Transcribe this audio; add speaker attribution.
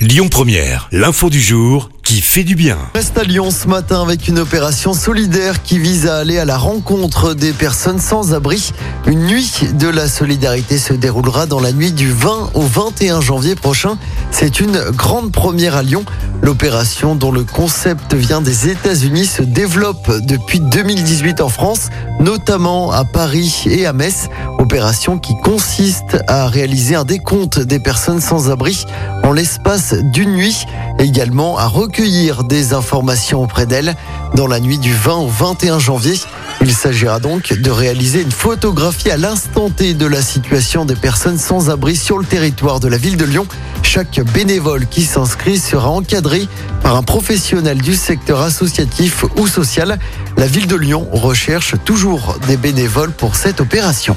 Speaker 1: Lyon Première, l'info du jour qui fait du bien.
Speaker 2: Reste à Lyon ce matin avec une opération solidaire qui vise à aller à la rencontre des personnes sans abri. Une nuit de la solidarité se déroulera dans la nuit du 20 au 21 janvier prochain. C'est une grande première à Lyon. L'opération dont le concept vient des États-Unis se développe depuis 2018 en France, notamment à Paris et à Metz. Qui consiste à réaliser un décompte des personnes sans abri en l'espace d'une nuit, également à recueillir des informations auprès d'elles. Dans la nuit du 20 au 21 janvier, il s'agira donc de réaliser une photographie à l'instant T de la situation des personnes sans abri sur le territoire de la ville de Lyon. Chaque bénévole qui s'inscrit sera encadré par un professionnel du secteur associatif ou social. La ville de Lyon recherche toujours des bénévoles pour cette opération.